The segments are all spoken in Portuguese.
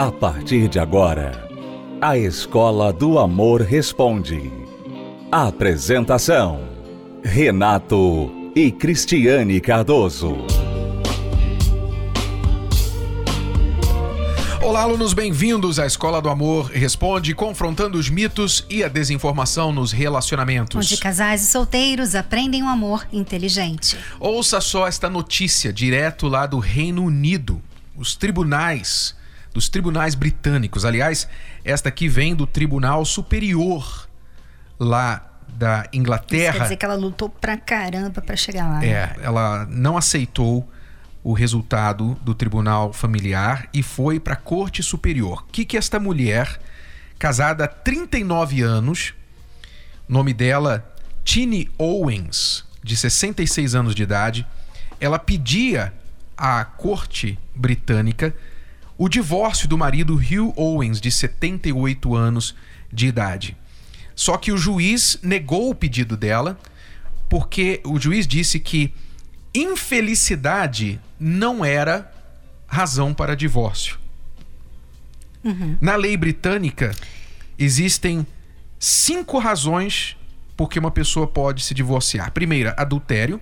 A partir de agora, a Escola do Amor Responde. Apresentação: Renato e Cristiane Cardoso. Olá, alunos, bem-vindos à Escola do Amor Responde, confrontando os mitos e a desinformação nos relacionamentos. Onde casais e solteiros aprendem um amor inteligente. Ouça só esta notícia direto lá do Reino Unido. Os tribunais, dos tribunais britânicos. Aliás, esta aqui vem do Tribunal Superior lá da Inglaterra. Isso quer dizer que ela lutou pra caramba pra chegar lá. né? É, ela não aceitou o resultado do tribunal familiar e foi para a Corte Superior. O que, que esta mulher, casada há 39 anos, nome dela Tini Owens, de 66 anos de idade, ela pedia à Corte Britânica o divórcio do marido Hugh Owens, de 78 anos de idade. Só que o juiz negou o pedido dela, porque o juiz disse que infelicidade não era razão para divórcio. Na lei britânica, existem cinco razões por que uma pessoa pode se divorciar. Primeira, adultério.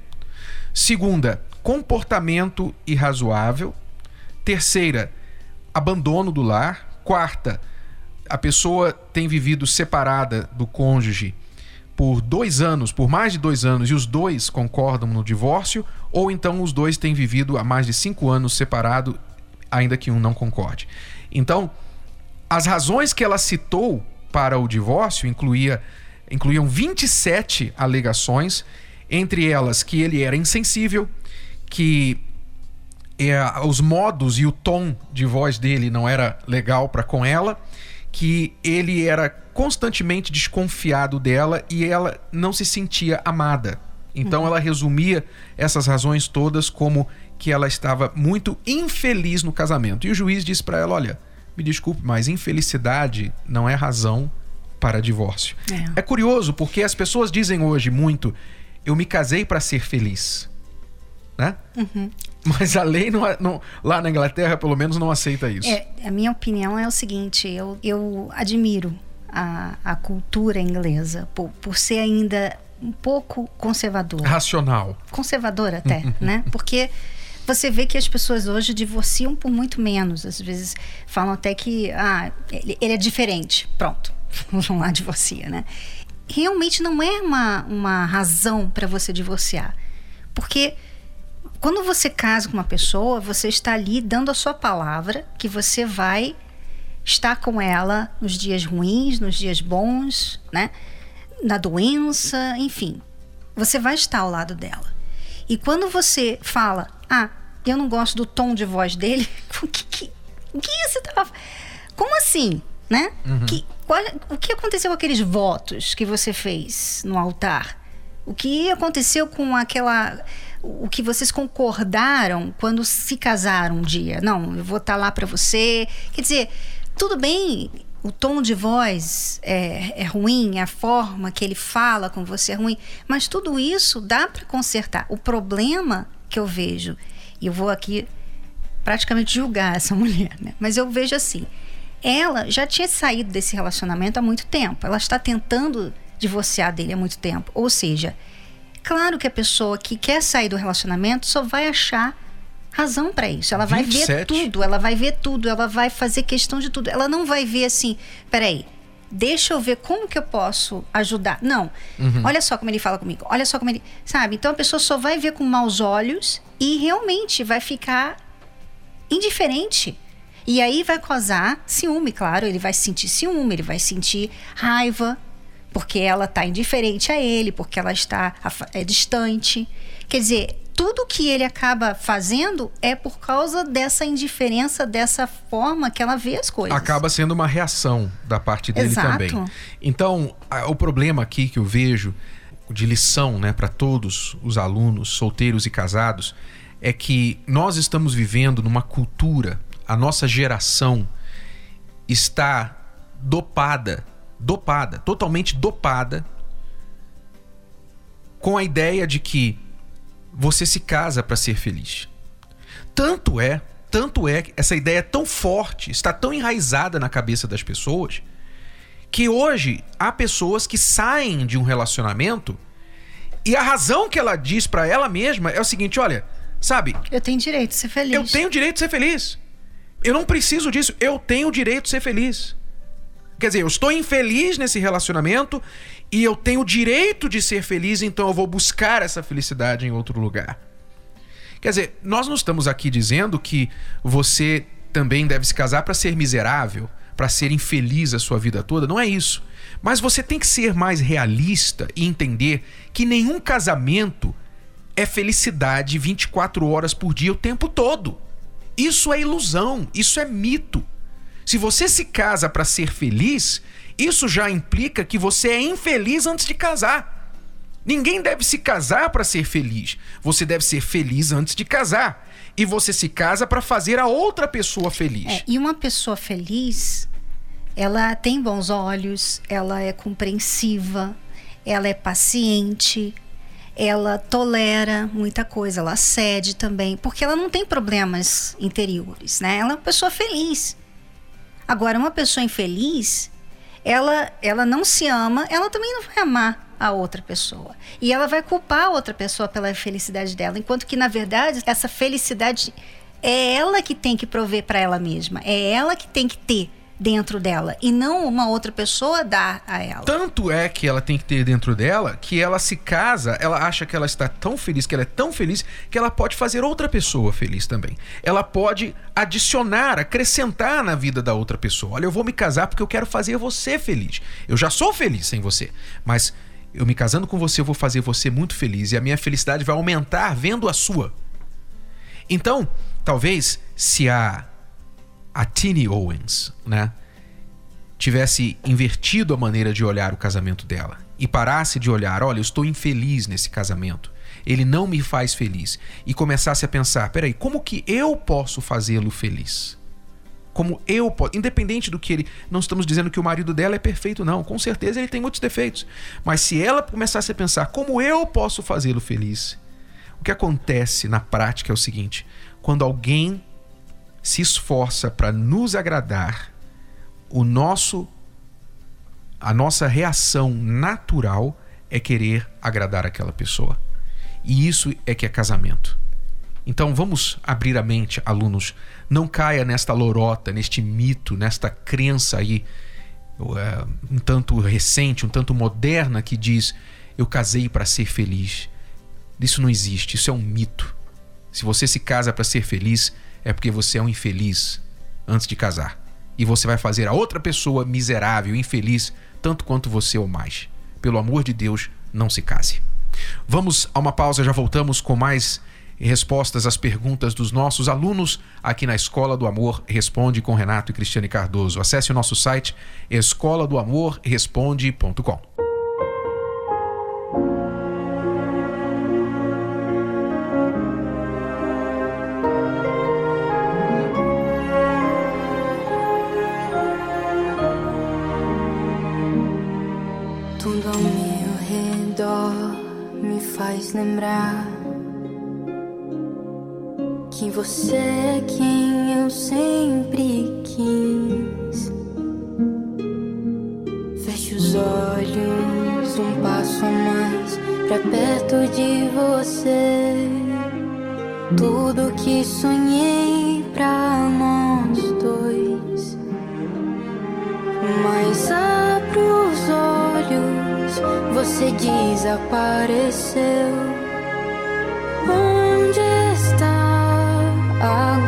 Segunda, comportamento irrazoável. Terceira, abandono do lar. Quarta, a pessoa tem vivido separada do cônjuge por dois anos, por mais de dois anos, e os dois concordam no divórcio, ou então os dois têm vivido há mais de cinco anos separado, ainda que um não concorde. Então, as razões que ela citou para o divórcio incluía, incluíam 27 alegações, entre elas que ele era insensível, que é, os modos e o tom de voz dele não era legal para com ela, que ele era constantemente desconfiado dela e ela não se sentia amada. Então ela resumia essas razões todas como que ela estava muito infeliz no casamento. E o juiz disse para ela: "Olha, me desculpe, mas infelicidade não é razão para divórcio". É. é curioso porque as pessoas dizem hoje muito: "Eu me casei para ser feliz". Né? Mas a lei não, não- lá na Inglaterra, pelo menos, não aceita isso. É, a minha opinião é o seguinte: eu, eu admiro a, a cultura inglesa por, por ser ainda um pouco conservadora. Racional. Conservadora até, né? Porque você vê que as pessoas hoje divorciam por muito menos. Às vezes falam até que ah, ele, ele é diferente. Pronto, vão lá divorcia, né? Realmente não é uma, uma razão para você divorciar. Porque quando você casa com uma pessoa, você está ali dando a sua palavra que você vai estar com ela nos dias ruins, nos dias bons, né? Na doença, enfim. Você vai estar ao lado dela. E quando você fala, ah, eu não gosto do tom de voz dele, o que, que, o que você tava. Como assim? Né? Que, qual- o que aconteceu com aqueles votos que você fez no altar? O que aconteceu com aquela. O que vocês concordaram quando se casaram um dia? Não, eu vou estar lá para você. Quer dizer, tudo bem, o tom de voz é, é ruim, a forma que ele fala com você é ruim, mas tudo isso dá para consertar. O problema que eu vejo, e eu vou aqui praticamente julgar essa mulher, né? Mas eu vejo assim, ela já tinha saído desse relacionamento há muito tempo. Ela está tentando divorciar dele há muito tempo. Ou seja, claro que a pessoa que quer sair do relacionamento só vai achar razão para isso. Ela vai ver 27? tudo, ela vai ver tudo, ela vai fazer questão de tudo. Ela não vai ver assim, peraí, deixa eu ver como que eu posso ajudar. Não. Olha só como ele fala comigo. Olha só como ele. Sabe? Então a pessoa só vai ver com maus olhos e realmente vai ficar indiferente. E aí vai causar ciúme, claro. Ele vai sentir ciúme, ele vai sentir raiva, porque ela está indiferente a ele, porque ela está é, distante. Quer dizer, tudo que ele acaba fazendo é por causa dessa indiferença, dessa forma que ela vê as coisas. acaba sendo uma reação da parte dele Exato. também. Então, o problema aqui que eu vejo de lição, né, para todos os alunos, solteiros e casados, é que nós estamos vivendo numa cultura, a nossa geração está dopada, dopada, totalmente dopada com a ideia de que você se casa para ser feliz. Tanto é tanto é essa ideia é tão forte, está tão enraizada na cabeça das pessoas, que hoje há pessoas que saem de um relacionamento e a razão que ela diz para ela mesma é o seguinte: olha, sabe? Eu tenho direito de ser feliz. Eu tenho direito de ser feliz. Eu não preciso disso. Eu tenho direito de ser feliz. Quer dizer, eu estou infeliz nesse relacionamento e eu tenho o direito de ser feliz, então eu vou buscar essa felicidade em outro lugar. Quer dizer, nós não estamos aqui dizendo que você também deve se casar para ser miserável, para ser infeliz a sua vida toda. Não é isso. Mas você tem que ser mais realista e entender que nenhum casamento é felicidade 24 horas por dia o tempo todo. Isso é ilusão, isso é mito. Se você se casa para ser feliz, isso já implica que você é infeliz antes de casar. Ninguém deve se casar para ser feliz. Você deve ser feliz antes de casar. E você se casa para fazer a outra pessoa feliz. É, e uma pessoa feliz, ela tem bons olhos, ela é compreensiva, ela é paciente, ela tolera muita coisa, ela cede também, porque ela não tem problemas interiores, né? Ela é uma pessoa feliz. Agora, uma pessoa infeliz, ela, ela não se ama, ela também não vai amar a outra pessoa. E ela vai culpar a outra pessoa pela felicidade dela, enquanto que, na verdade, essa felicidade é ela que tem que prover para ela mesma, é ela que tem que ter dentro dela e não uma outra pessoa dar a ela. Tanto é que ela tem que ter dentro dela que ela se casa, ela acha que ela está tão feliz, que ela é tão feliz, que ela pode fazer outra pessoa feliz também. Ela pode adicionar, acrescentar na vida da outra pessoa. Olha, eu vou me casar porque eu quero fazer você feliz. Eu já sou feliz sem você, mas eu me casando com você, eu vou fazer você muito feliz e a minha felicidade vai aumentar vendo a sua. Então, talvez se a a Tini Owens, né, tivesse invertido a maneira de olhar o casamento dela e parasse de olhar, olha, eu estou infeliz nesse casamento, ele não me faz feliz, e começasse a pensar, peraí, como que eu posso fazê-lo feliz? Como eu posso, independente do que ele, não estamos dizendo que o marido dela é perfeito, não, com certeza ele tem muitos defeitos, mas se ela começasse a pensar, como eu posso fazê-lo feliz? O que acontece na prática é o seguinte: quando alguém se esforça para nos agradar, o nosso a nossa reação natural é querer agradar aquela pessoa. E isso é que é casamento. Então vamos abrir a mente, alunos. Não caia nesta lorota, neste mito, nesta crença aí, uh, um tanto recente, um tanto moderna, que diz: eu casei para ser feliz. Isso não existe, isso é um mito. Se você se casa para ser feliz, é porque você é um infeliz antes de casar. E você vai fazer a outra pessoa miserável, infeliz, tanto quanto você ou mais. Pelo amor de Deus, não se case. Vamos a uma pausa, já voltamos com mais respostas às perguntas dos nossos alunos aqui na Escola do Amor Responde com Renato e Cristiane Cardoso. Acesse o nosso site escola faz lembrar que você é quem eu sempre quis. Feche os olhos, um passo a mais pra perto de você. Tudo que sonhei pra nós você desapareceu. Onde está agora?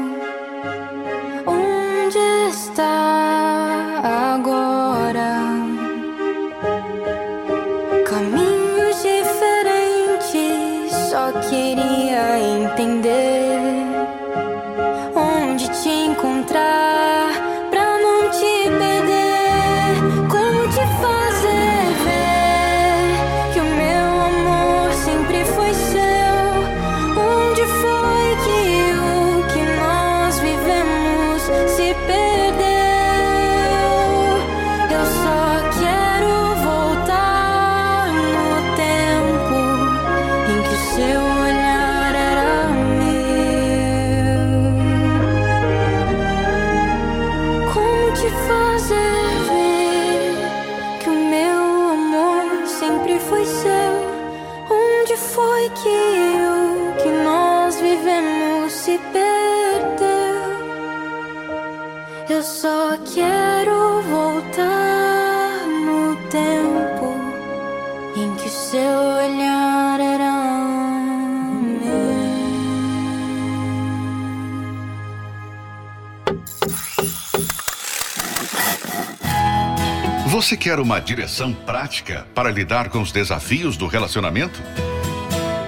Você quer uma direção prática para lidar com os desafios do relacionamento?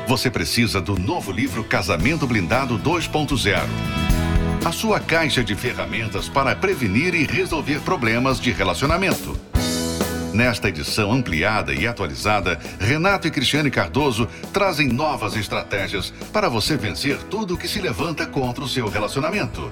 Você precisa do novo livro Casamento Blindado 2.0. A sua caixa de ferramentas para prevenir e resolver problemas de relacionamento. Nesta edição ampliada e atualizada, Renato e Cristiane Cardoso trazem novas estratégias para você vencer tudo que se levanta contra o seu relacionamento.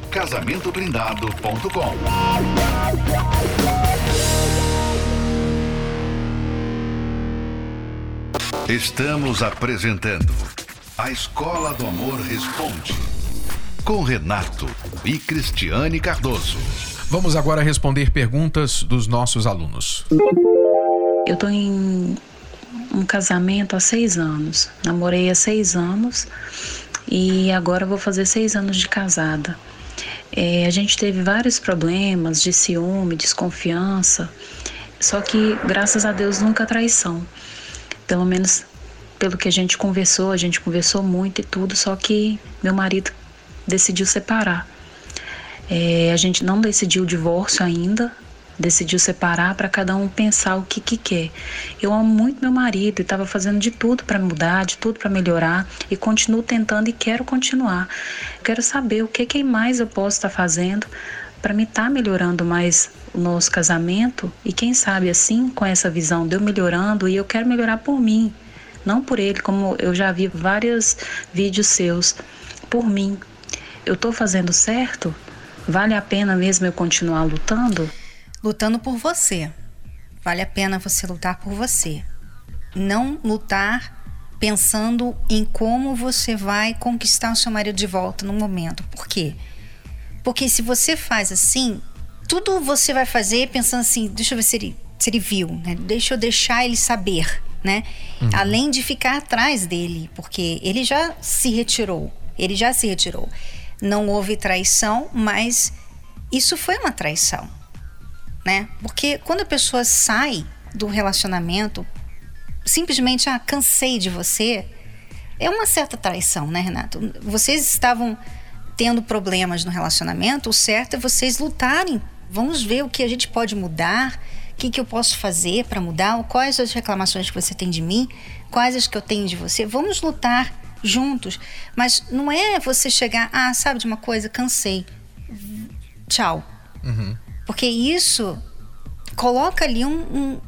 Casamentoblindado.com. Estamos apresentando A Escola do Amor Responde. Com Renato e Cristiane Cardoso. Vamos agora responder perguntas dos nossos alunos. Eu tô em um casamento há seis anos. Namorei há seis anos e agora vou fazer seis anos de casada. É, a gente teve vários problemas de ciúme, desconfiança, só que graças a Deus nunca traição. Pelo menos pelo que a gente conversou, a gente conversou muito e tudo, só que meu marido decidiu separar. É, a gente não decidiu o divórcio ainda, decidiu separar para cada um pensar o que, que quer. Eu amo muito meu marido e estava fazendo de tudo para mudar, de tudo para melhorar e continuo tentando e quero continuar. Quero saber o que, que mais eu posso estar fazendo para me estar melhorando mais o nosso casamento e quem sabe assim, com essa visão de eu melhorando e eu quero melhorar por mim, não por ele, como eu já vi vários vídeos seus, por mim. Eu estou fazendo certo? Vale a pena mesmo eu continuar lutando? Lutando por você. Vale a pena você lutar por você. Não lutar pensando em como você vai conquistar o seu marido de volta no momento. Por quê? Porque se você faz assim, tudo você vai fazer pensando assim, deixa eu ver se ele, se ele viu, né? Deixa eu deixar ele saber, né? Além de ficar atrás dele, porque ele já se retirou. Ele já se retirou. Não houve traição, mas isso foi uma traição, né? Porque quando a pessoa sai do relacionamento, simplesmente, ah, cansei de você, é uma certa traição, né, Renato? Vocês estavam tendo problemas no relacionamento, o certo é vocês lutarem. Vamos ver o que a gente pode mudar, o que, que eu posso fazer para mudar, quais as reclamações que você tem de mim, quais as que eu tenho de você. Vamos lutar juntos. Mas não é você chegar, ah, sabe de uma coisa, cansei. Tchau. Porque isso coloca ali um, um,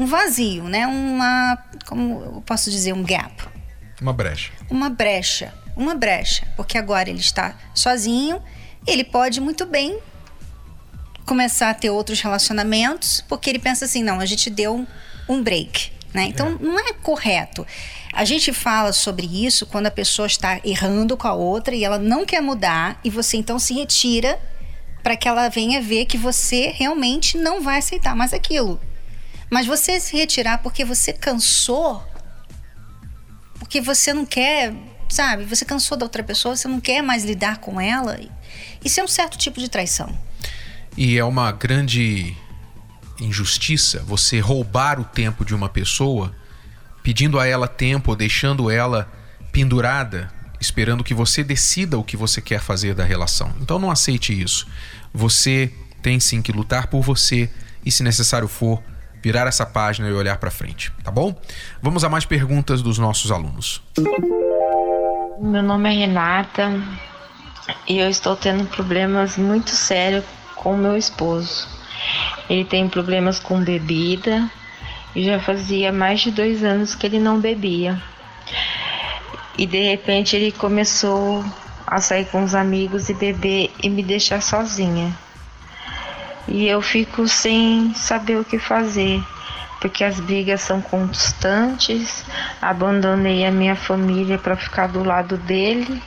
um vazio, né? Uma, como eu posso dizer, um gap Uma brecha. uma brecha, uma brecha, porque agora ele está sozinho, ele pode muito bem começar a ter outros relacionamentos, porque ele pensa assim, não, a gente deu um, um break, né? Então não é correto. A gente fala sobre isso quando a pessoa está errando com a outra e ela não quer mudar e você então se retira para que ela venha ver que você realmente não vai aceitar mais aquilo. Mas você se retirar porque você cansou, porque você não quer, sabe? Você cansou da outra pessoa, você não quer mais lidar com ela. Isso é um certo tipo de traição. E é uma grande injustiça você roubar o tempo de uma pessoa, pedindo a ela tempo deixando ela pendurada, esperando que você decida o que você quer fazer da relação. Então não aceite isso. Você tem sim que lutar por você e, se necessário for, virar essa página e olhar para frente, tá bom? Vamos a mais perguntas dos nossos alunos. Meu nome é Renata e eu estou tendo problemas muito sérios com meu esposo. Ele tem problemas com bebida e já fazia mais de dois anos que ele não bebia. E de repente ele começou a sair com os amigos e beber e me deixar sozinha. E eu fico sem saber o que fazer, porque as brigas são constantes. Abandonei a minha família para ficar do lado dele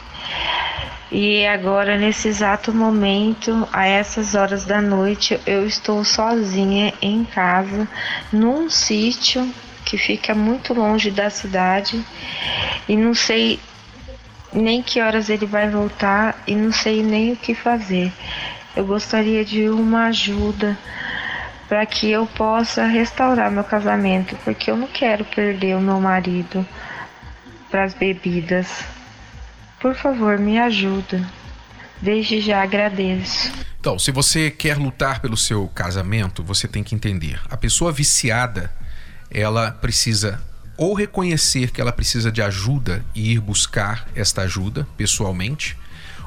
e agora, nesse exato momento, a essas horas da noite, eu estou sozinha em casa, num sítio que fica muito longe da cidade e não sei nem que horas ele vai voltar e não sei nem o que fazer. Eu gostaria de uma ajuda para que eu possa restaurar meu casamento, porque eu não quero perder o meu marido para as bebidas. Por favor, me ajuda. Desde já agradeço. Então, se você quer lutar pelo seu casamento, você tem que entender. A pessoa viciada, ela precisa ou reconhecer que ela precisa de ajuda e ir buscar esta ajuda pessoalmente,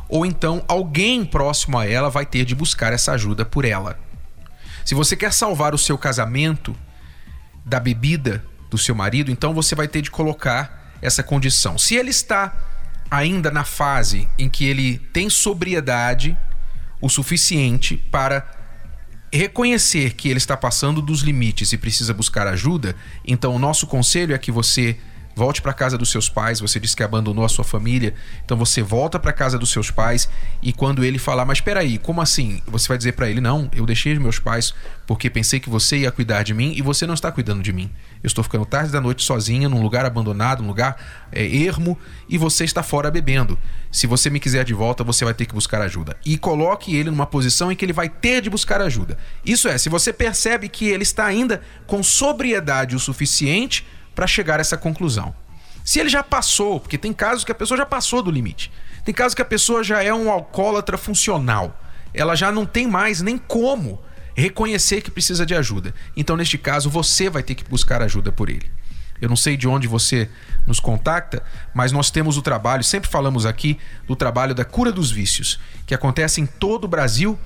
ou então alguém próximo a ela vai ter de buscar essa ajuda por ela. Se você quer salvar o seu casamento da bebida do seu marido, então você vai ter de colocar essa condição. Se ele está ainda na fase em que ele tem sobriedade o suficiente para reconhecer que ele está passando dos limites e precisa buscar ajuda, então o nosso conselho é que você Volte para casa dos seus pais. Você disse que abandonou a sua família. Então você volta para casa dos seus pais e quando ele falar, mas espera aí, como assim? Você vai dizer para ele: "Não, eu deixei meus pais porque pensei que você ia cuidar de mim e você não está cuidando de mim. Eu estou ficando tarde da noite sozinha num lugar abandonado, num lugar é, ermo e você está fora bebendo. Se você me quiser de volta, você vai ter que buscar ajuda. E coloque ele numa posição em que ele vai ter de buscar ajuda. Isso é, se você percebe que ele está ainda com sobriedade o suficiente para chegar a essa conclusão. Se ele já passou, porque tem casos que a pessoa já passou do limite. Tem casos que a pessoa já é um alcoólatra funcional. Ela já não tem mais nem como reconhecer que precisa de ajuda. Então, neste caso, você vai ter que buscar ajuda por ele. Eu não sei de onde você nos contacta, mas nós temos o trabalho, sempre falamos aqui do trabalho da cura dos vícios, que acontece em todo o Brasil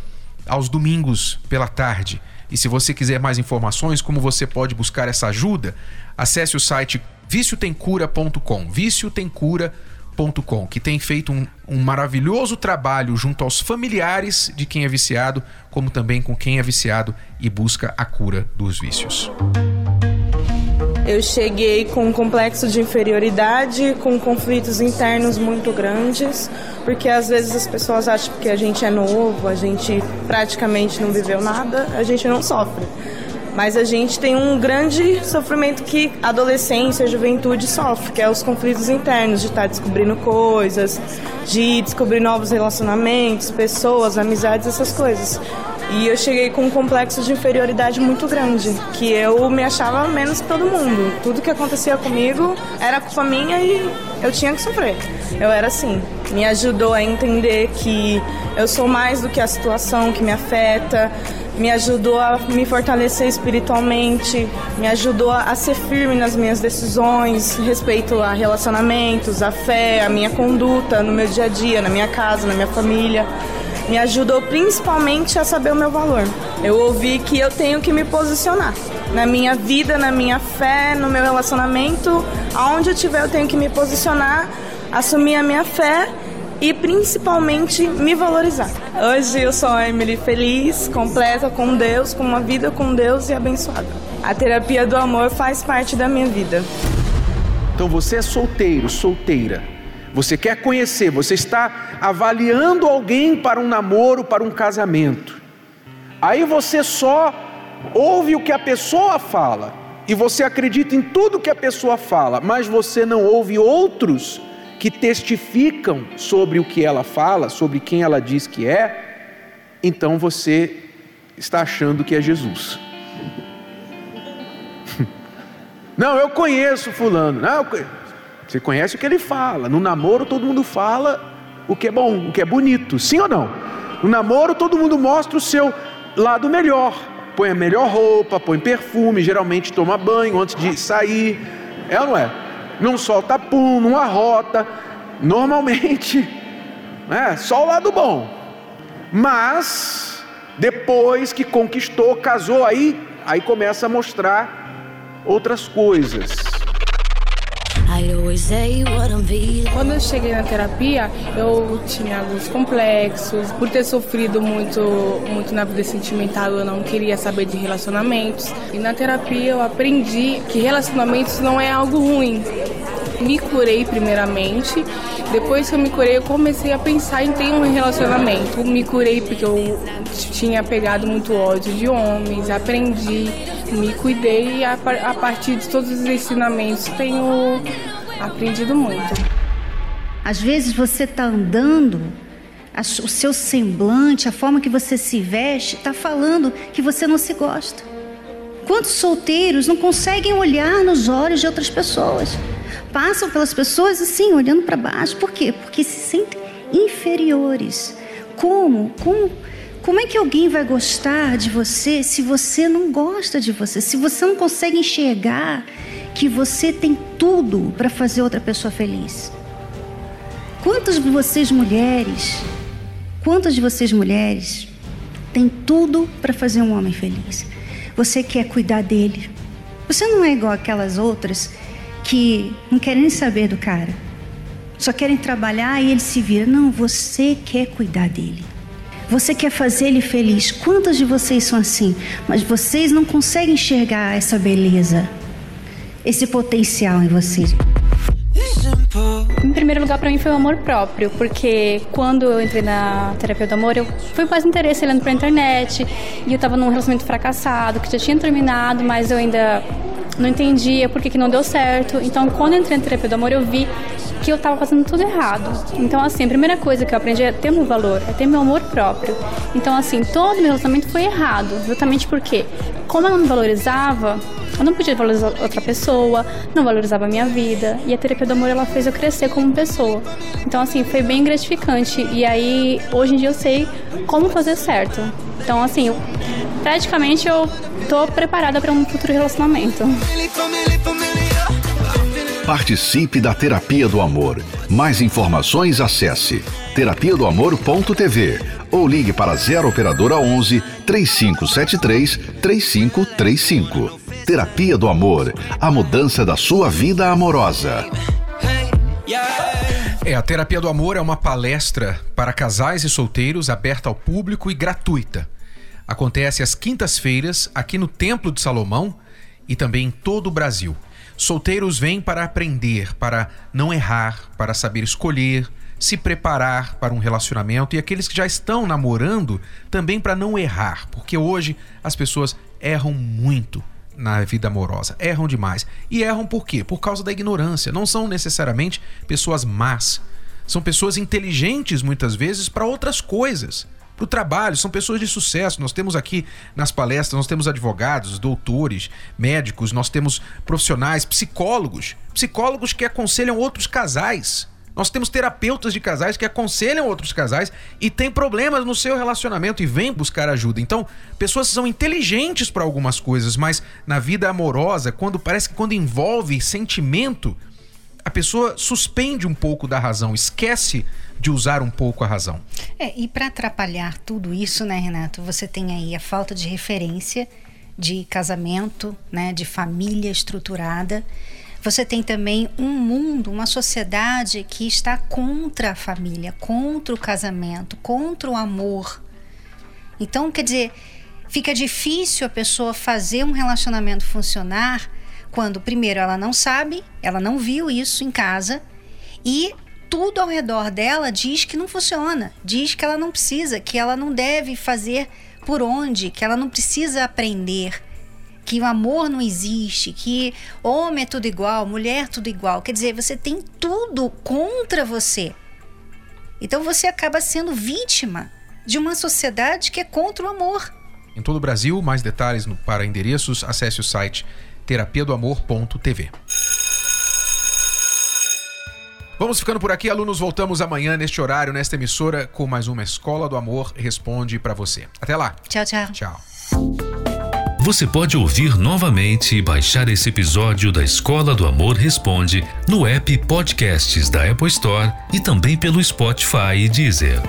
aos domingos pela tarde. E se você quiser mais informações, como você pode buscar essa ajuda, acesse o site viciotemcura.com, viciotemcura.com, que tem feito um, um maravilhoso trabalho junto aos familiares de quem é viciado, como também com quem é viciado e busca a cura dos vícios. Eu cheguei com um complexo de inferioridade, com conflitos internos muito grandes, porque às vezes as pessoas acham que a gente é novo, a gente praticamente não viveu nada, a gente não sofre. Mas a gente tem um grande sofrimento que adolescência, a juventude sofre, que é os conflitos internos, de estar descobrindo coisas, de descobrir novos relacionamentos, pessoas, amizades, essas coisas. E eu cheguei com um complexo de inferioridade muito grande, que eu me achava menos que todo mundo. Tudo que acontecia comigo era culpa minha e eu tinha que sofrer. Eu era assim. Me ajudou a entender que eu sou mais do que a situação que me afeta, me ajudou a me fortalecer espiritualmente, me ajudou a ser firme nas minhas decisões, respeito a relacionamentos, a fé, a minha conduta no meu dia a dia, na minha casa, na minha família me ajudou principalmente a saber o meu valor. Eu ouvi que eu tenho que me posicionar na minha vida, na minha fé, no meu relacionamento, aonde eu estiver eu tenho que me posicionar, assumir a minha fé e principalmente me valorizar. Hoje eu sou a Emily feliz, completa com Deus, com uma vida com Deus e abençoada. A terapia do amor faz parte da minha vida. Então você é solteiro, solteira você quer conhecer, você está avaliando alguém para um namoro, para um casamento. Aí você só ouve o que a pessoa fala e você acredita em tudo que a pessoa fala, mas você não ouve outros que testificam sobre o que ela fala, sobre quem ela diz que é, então você está achando que é Jesus. Não, eu conheço Fulano. Não, você conhece o que ele fala. No namoro, todo mundo fala o que é bom, o que é bonito. Sim ou não? No namoro, todo mundo mostra o seu lado melhor. Põe a melhor roupa, põe perfume, geralmente toma banho antes de sair. É ou não é? Não solta pum, não arrota. Normalmente, é só o lado bom. Mas, depois que conquistou, casou, aí, aí começa a mostrar outras coisas. Quando eu cheguei na terapia, eu tinha alguns complexos. Por ter sofrido muito, muito na vida sentimental, eu não queria saber de relacionamentos. E na terapia eu aprendi que relacionamentos não é algo ruim. Me curei primeiramente. Depois que eu me curei, eu comecei a pensar em ter um relacionamento. Me curei porque eu tinha pegado muito ódio de homens. Aprendi me cuidei e a, a partir de todos os ensinamentos tenho aprendido muito. Às vezes você está andando, o seu semblante, a forma que você se veste, está falando que você não se gosta. Quantos solteiros não conseguem olhar nos olhos de outras pessoas? Passam pelas pessoas assim, olhando para baixo. Por quê? Porque se sentem inferiores. Como? Como? Como é que alguém vai gostar de você se você não gosta de você? Se você não consegue enxergar que você tem tudo para fazer outra pessoa feliz? Quantas de vocês mulheres, quantas de vocês mulheres têm tudo para fazer um homem feliz? Você quer cuidar dele. Você não é igual aquelas outras que não querem nem saber do cara. Só querem trabalhar e ele se vira. Não, você quer cuidar dele. Você quer fazer ele feliz. Quantas de vocês são assim? Mas vocês não conseguem enxergar essa beleza, esse potencial em vocês. Em primeiro lugar, para mim foi o amor próprio, porque quando eu entrei na terapia do amor, eu fui mais interesse olhando pra internet e eu tava num relacionamento fracassado, que já tinha terminado, mas eu ainda não entendia por que, que não deu certo. Então, quando eu entrei na terapia do amor, eu vi que eu estava fazendo tudo errado. Então, assim, a primeira coisa que eu aprendi é ter meu valor, é ter meu amor próprio. Então, assim, todo meu relacionamento foi errado, exatamente porque, como eu não me valorizava, eu não podia valorizar outra pessoa, não valorizava a minha vida. E a terapia do amor, ela fez eu crescer como pessoa. Então, assim, foi bem gratificante. E aí, hoje em dia, eu sei como fazer certo. Então, assim, praticamente eu tô preparada para um futuro relacionamento. Participe da Terapia do Amor. Mais informações acesse terapia do amor.tv ou ligue para 0 operadora 11 3573 3535. Terapia do Amor, a mudança da sua vida amorosa. É, a Terapia do Amor é uma palestra para casais e solteiros aberta ao público e gratuita. Acontece às quintas-feiras aqui no Templo de Salomão e também em todo o Brasil. Solteiros vêm para aprender, para não errar, para saber escolher, se preparar para um relacionamento e aqueles que já estão namorando também para não errar, porque hoje as pessoas erram muito na vida amorosa, erram demais. E erram por quê? Por causa da ignorância. Não são necessariamente pessoas más, são pessoas inteligentes muitas vezes para outras coisas para o trabalho, são pessoas de sucesso. Nós temos aqui nas palestras, nós temos advogados, doutores, médicos, nós temos profissionais, psicólogos, psicólogos que aconselham outros casais. Nós temos terapeutas de casais que aconselham outros casais e têm problemas no seu relacionamento e vêm buscar ajuda. Então, pessoas são inteligentes para algumas coisas, mas na vida amorosa, quando parece que quando envolve sentimento, a pessoa suspende um pouco da razão, esquece de usar um pouco a razão. É, e para atrapalhar tudo isso, né, Renato, você tem aí a falta de referência de casamento, né, de família estruturada. Você tem também um mundo, uma sociedade que está contra a família, contra o casamento, contra o amor. Então, quer dizer, fica difícil a pessoa fazer um relacionamento funcionar quando, primeiro, ela não sabe, ela não viu isso em casa e tudo ao redor dela diz que não funciona, diz que ela não precisa, que ela não deve fazer por onde, que ela não precisa aprender, que o amor não existe, que homem é tudo igual, mulher é tudo igual. Quer dizer, você tem tudo contra você. Então você acaba sendo vítima de uma sociedade que é contra o amor. Em todo o Brasil, mais detalhes no, para endereços, acesse o site terapiadoamor.tv. Vamos ficando por aqui, alunos. Voltamos amanhã neste horário, nesta emissora, com mais uma Escola do Amor Responde para você. Até lá. Tchau, tchau. Tchau. Você pode ouvir novamente e baixar esse episódio da Escola do Amor Responde no app Podcasts da Apple Store e também pelo Spotify e Deezer.